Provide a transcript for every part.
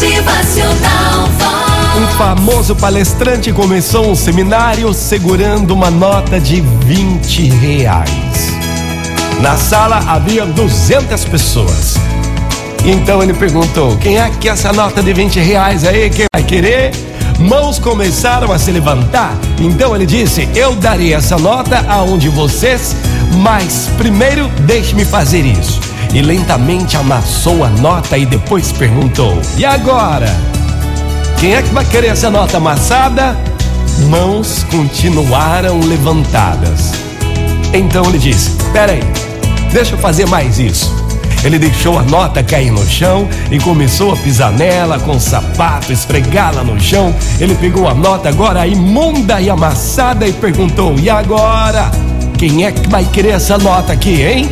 Motivacional. Um famoso palestrante começou um seminário segurando uma nota de 20 reais. Na sala havia 200 pessoas. Então ele perguntou: quem é que essa nota de 20 reais aí quem vai querer? Mãos começaram a se levantar. Então ele disse: Eu darei essa nota aonde vocês, mas primeiro deixe-me fazer isso. E lentamente amassou a nota e depois perguntou: E agora? Quem é que vai querer essa nota amassada? Mãos continuaram levantadas. Então ele disse: Peraí, deixa eu fazer mais isso. Ele deixou a nota cair no chão e começou a pisar nela com o sapato, esfregá-la no chão. Ele pegou a nota agora imunda e amassada e perguntou: E agora? Quem é que vai querer essa nota aqui, hein?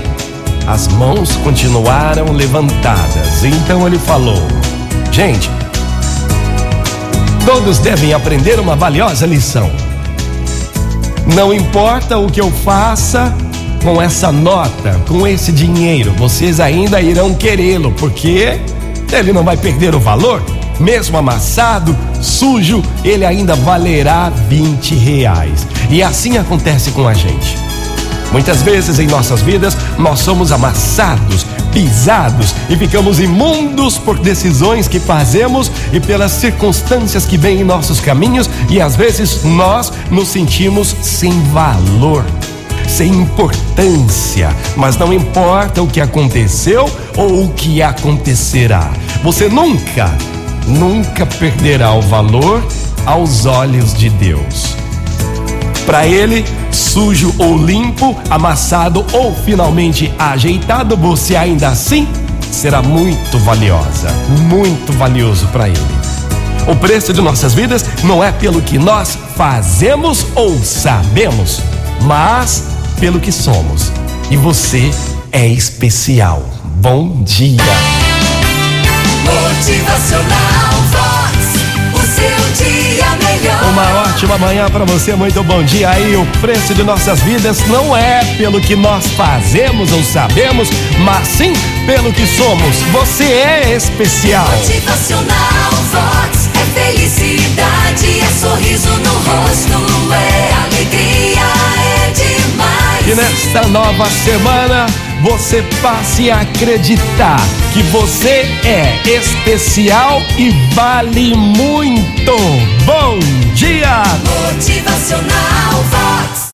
As mãos continuaram levantadas. Então ele falou: Gente, todos devem aprender uma valiosa lição. Não importa o que eu faça, com essa nota, com esse dinheiro, vocês ainda irão querê-lo, porque ele não vai perder o valor. Mesmo amassado, sujo, ele ainda valerá 20 reais. E assim acontece com a gente. Muitas vezes em nossas vidas nós somos amassados, pisados e ficamos imundos por decisões que fazemos e pelas circunstâncias que vêm em nossos caminhos e às vezes nós nos sentimos sem valor sem importância, mas não importa o que aconteceu ou o que acontecerá. Você nunca, nunca perderá o valor aos olhos de Deus. Para Ele, sujo ou limpo, amassado ou finalmente ajeitado, você ainda assim será muito valiosa, muito valioso para Ele. O preço de nossas vidas não é pelo que nós fazemos ou sabemos, mas pelo que somos. E você é especial. Bom dia. Motivacional ótima manhã para você, muito bom dia aí. O preço de nossas vidas não é pelo que nós fazemos ou sabemos, mas sim pelo que somos. Você é especial. Motivacional Vox é felicidade, é sorriso no rosto, é alegria, é demais. Que nesta nova semana você passe a acreditar que você é especial e vale muito. Bom dia! Motivacional Vox.